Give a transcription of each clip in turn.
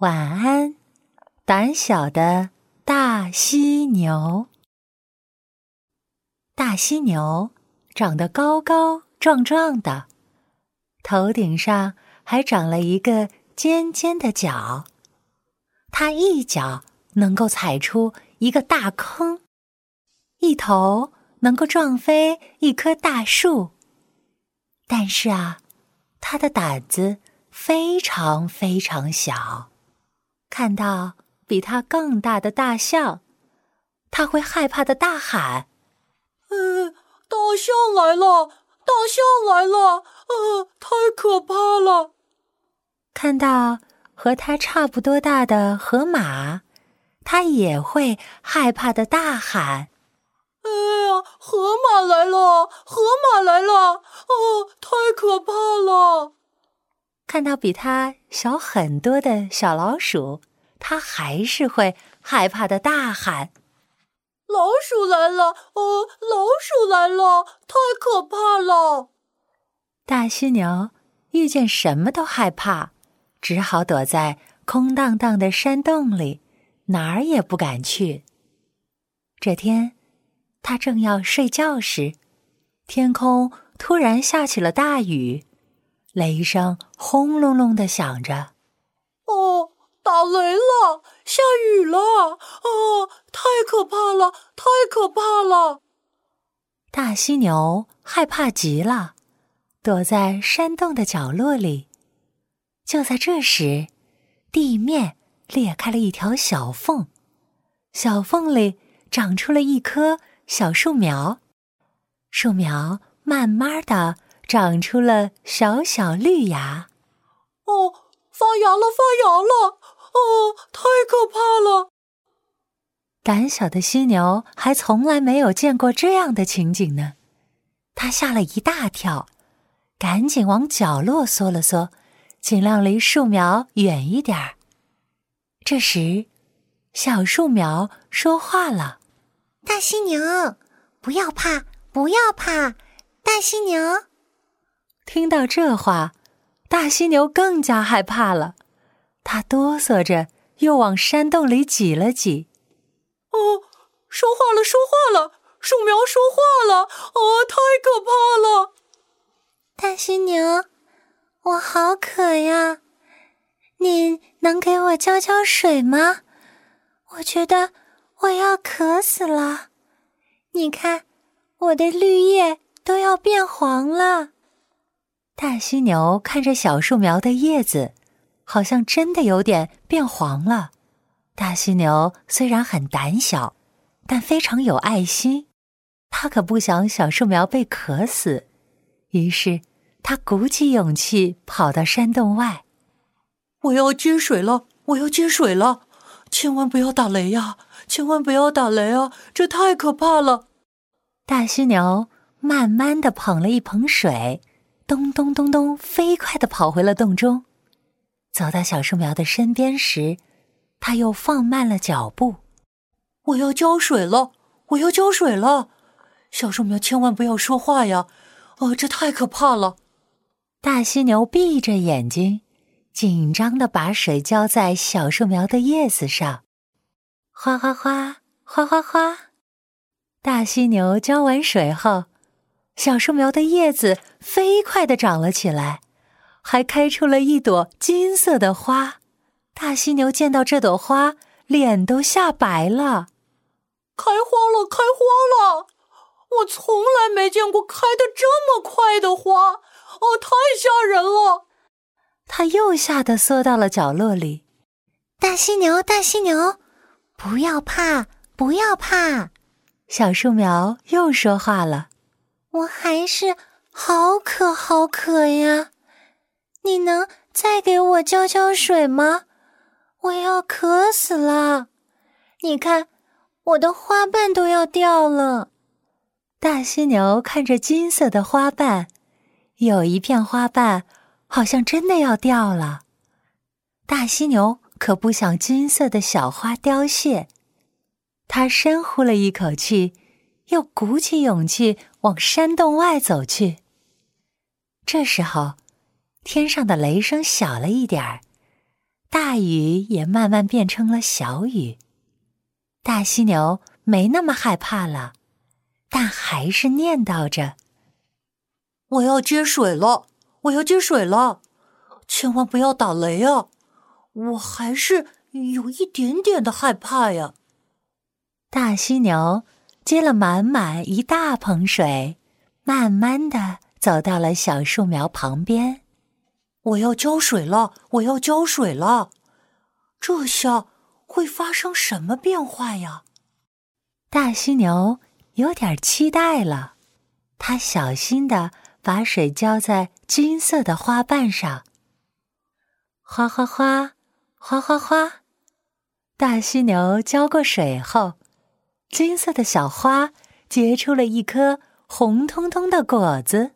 晚安，胆小的大犀牛。大犀牛长得高高壮壮的，头顶上还长了一个尖尖的角，它一脚能够踩出一个大坑，一头能够撞飞一棵大树。但是啊，它的胆子非常非常小。看到比他更大的大象，他会害怕的大喊：“呃，大象来了！大象来了！呃，太可怕了！”看到和他差不多大的河马，他也会害怕的大喊：“哎呀，河马来了！河马来了！哦，太可怕了！”看到比它小很多的小老鼠，它还是会害怕的大喊：“老鼠来了！哦，老鼠来了！太可怕了！”大犀牛遇见什么都害怕，只好躲在空荡荡的山洞里，哪儿也不敢去。这天，他正要睡觉时，天空突然下起了大雨。雷声轰隆隆的响着，哦，打雷了，下雨了，哦，太可怕了，太可怕了！大犀牛害怕极了，躲在山洞的角落里。就在这时，地面裂开了一条小缝，小缝里长出了一棵小树苗，树苗慢慢的。长出了小小绿芽，哦，发芽了，发芽了，哦，太可怕了！胆小的犀牛还从来没有见过这样的情景呢，它吓了一大跳，赶紧往角落缩了缩，尽量离树苗远一点儿。这时，小树苗说话了：“大犀牛，不要怕，不要怕，大犀牛。”听到这话，大犀牛更加害怕了。它哆嗦着，又往山洞里挤了挤。哦，说话了，说话了，树苗说话了！哦，太可怕了！大犀牛，我好渴呀，你能给我浇浇水吗？我觉得我要渴死了。你看，我的绿叶都要变黄了。大犀牛看着小树苗的叶子，好像真的有点变黄了。大犀牛虽然很胆小，但非常有爱心，他可不想小树苗被渴死。于是，他鼓起勇气跑到山洞外。我要接水了！我要接水了！千万不要打雷呀！千万不要打雷啊！这太可怕了！大犀牛慢慢的捧了一捧水。咚咚咚咚，飞快地跑回了洞中。走到小树苗的身边时，它又放慢了脚步。我要浇水了，我要浇水了！小树苗千万不要说话呀！哦，这太可怕了！大犀牛闭着眼睛，紧张地把水浇在小树苗的叶子上，哗哗哗，哗哗哗。大犀牛浇完水后。小树苗的叶子飞快地长了起来，还开出了一朵金色的花。大犀牛见到这朵花，脸都吓白了。开花了，开花了！我从来没见过开的这么快的花，哦，太吓人了！他又吓得缩到了角落里。大犀牛，大犀牛，不要怕，不要怕！小树苗又说话了。我还是好渴好渴呀！你能再给我浇浇水吗？我要渴死了！你看，我的花瓣都要掉了。大犀牛看着金色的花瓣，有一片花瓣好像真的要掉了。大犀牛可不想金色的小花凋谢，它深呼了一口气。又鼓起勇气往山洞外走去。这时候，天上的雷声小了一点儿，大雨也慢慢变成了小雨。大犀牛没那么害怕了，但还是念叨着：“我要接水了，我要接水了，千万不要打雷啊！我还是有一点点的害怕呀。”大犀牛接了满满一大盆水，慢慢的走到了小树苗旁边。我要浇水了，我要浇水了，这下会发生什么变化呀？大犀牛有点期待了，它小心的把水浇在金色的花瓣上。哗哗哗，哗哗哗，大犀牛浇过水后。金色的小花结出了一颗红彤彤的果子，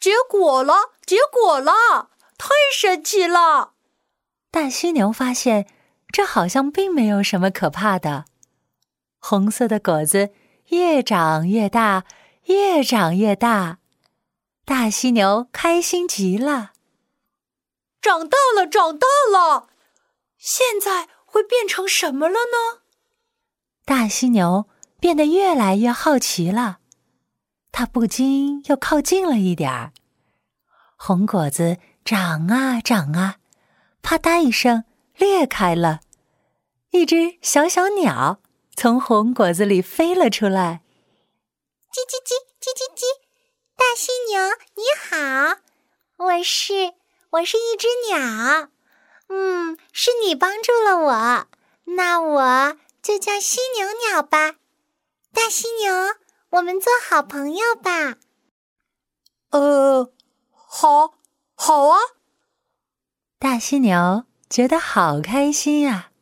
结果了，结果了，太神奇了！大犀牛发现，这好像并没有什么可怕的。红色的果子越长越大，越长越大，大犀牛开心极了。长大了，长大了，现在会变成什么了呢？大犀牛变得越来越好奇了，它不禁又靠近了一点儿。红果子长啊长啊，啪嗒一声裂开了，一只小小鸟从红果子里飞了出来。叽叽叽叽叽叽，大犀牛你好，我是我是一只鸟，嗯，是你帮助了我，那我。就叫犀牛鸟吧，大犀牛，我们做好朋友吧。呃，好，好啊。大犀牛觉得好开心呀，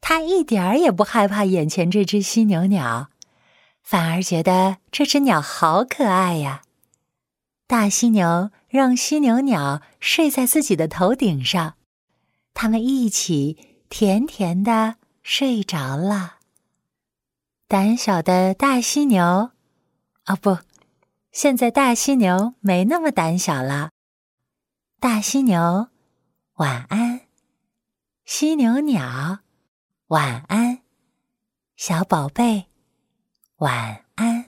它一点儿也不害怕眼前这只犀牛鸟，反而觉得这只鸟好可爱呀。大犀牛让犀牛鸟睡在自己的头顶上，他们一起甜甜的。睡着了。胆小的大犀牛，哦不，现在大犀牛没那么胆小了。大犀牛，晚安。犀牛鸟，晚安。小宝贝，晚安。